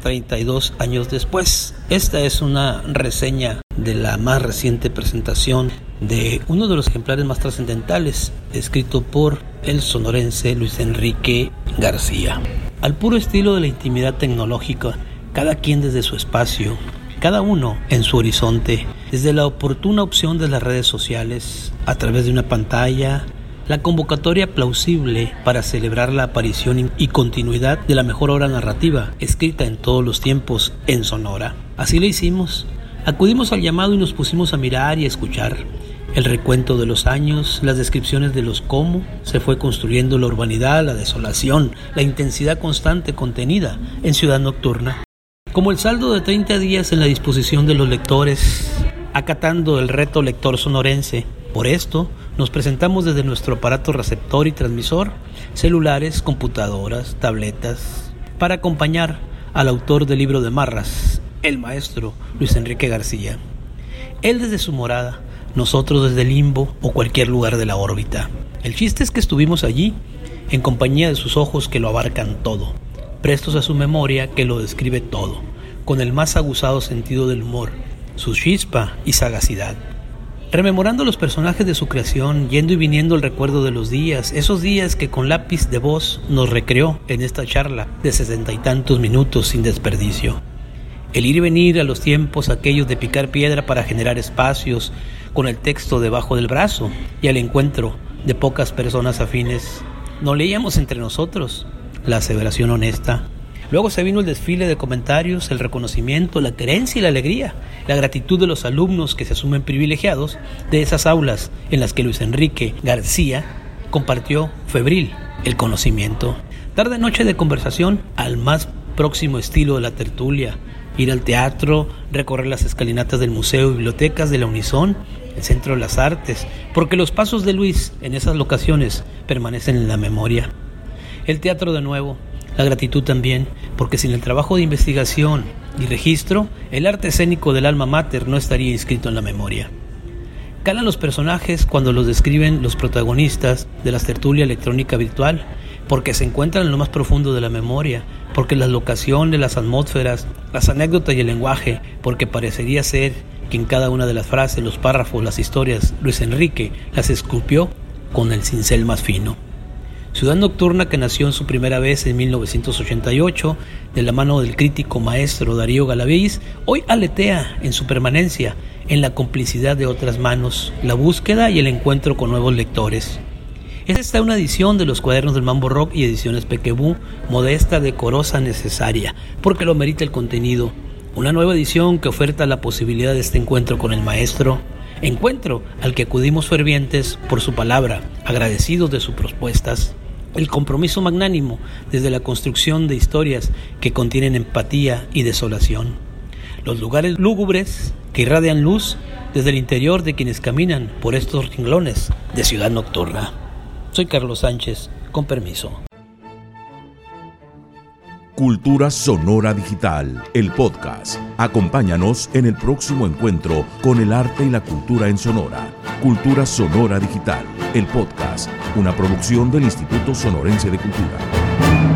32 años después. Esta es una reseña de la más reciente presentación de uno de los ejemplares más trascendentales, escrito por el sonorense Luis Enrique García. Al puro estilo de la intimidad tecnológica, cada quien desde su espacio, cada uno en su horizonte, desde la oportuna opción de las redes sociales, a través de una pantalla, la convocatoria plausible para celebrar la aparición y continuidad de la mejor obra narrativa escrita en todos los tiempos en Sonora. Así lo hicimos. Acudimos al llamado y nos pusimos a mirar y a escuchar. El recuento de los años, las descripciones de los cómo se fue construyendo la urbanidad, la desolación, la intensidad constante contenida en Ciudad Nocturna. Como el saldo de 30 días en la disposición de los lectores, acatando el reto lector sonorense. Por esto, nos presentamos desde nuestro aparato receptor y transmisor, celulares, computadoras, tabletas, para acompañar al autor del libro de Marras, el maestro Luis Enrique García. Él desde su morada, nosotros desde limbo o cualquier lugar de la órbita. El chiste es que estuvimos allí, en compañía de sus ojos que lo abarcan todo, prestos a su memoria que lo describe todo, con el más aguzado sentido del humor, su chispa y sagacidad. Rememorando los personajes de su creación, yendo y viniendo el recuerdo de los días, esos días que con lápiz de voz nos recreó en esta charla de sesenta y tantos minutos sin desperdicio. El ir y venir a los tiempos aquellos de picar piedra para generar espacios, con el texto debajo del brazo y al encuentro de pocas personas afines. No leíamos entre nosotros la aseveración honesta. Luego se vino el desfile de comentarios, el reconocimiento, la querencia y la alegría, la gratitud de los alumnos que se asumen privilegiados de esas aulas en las que Luis Enrique García compartió febril el conocimiento. Tarde noche de conversación al más próximo estilo de la tertulia, ir al teatro, recorrer las escalinatas del museo y bibliotecas de la Unison, el Centro de las Artes, porque los pasos de Luis en esas locaciones permanecen en la memoria. El teatro de nuevo, la gratitud también, porque sin el trabajo de investigación y registro, el arte escénico del alma mater no estaría inscrito en la memoria. Calan los personajes cuando los describen los protagonistas de la tertulia electrónica virtual, porque se encuentran en lo más profundo de la memoria, porque las locaciones, las atmósferas, las anécdotas y el lenguaje, porque parecería ser que en cada una de las frases, los párrafos, las historias, Luis Enrique las esculpió con el cincel más fino. Ciudad Nocturna, que nació en su primera vez en 1988, de la mano del crítico maestro Darío Galaviz, hoy aletea en su permanencia, en la complicidad de otras manos, la búsqueda y el encuentro con nuevos lectores. Es esta una edición de los cuadernos del Mambo Rock y ediciones Pequebú, modesta, decorosa, necesaria, porque lo merita el contenido. Una nueva edición que oferta la posibilidad de este encuentro con el maestro, encuentro al que acudimos fervientes por su palabra, agradecidos de sus propuestas el compromiso magnánimo desde la construcción de historias que contienen empatía y desolación. Los lugares lúgubres que irradian luz desde el interior de quienes caminan por estos ringlones de ciudad nocturna. Soy Carlos Sánchez, con permiso. Cultura Sonora Digital, el podcast. Acompáñanos en el próximo encuentro con el arte y la cultura en Sonora. Cultura Sonora Digital, el podcast, una producción del Instituto Sonorense de Cultura.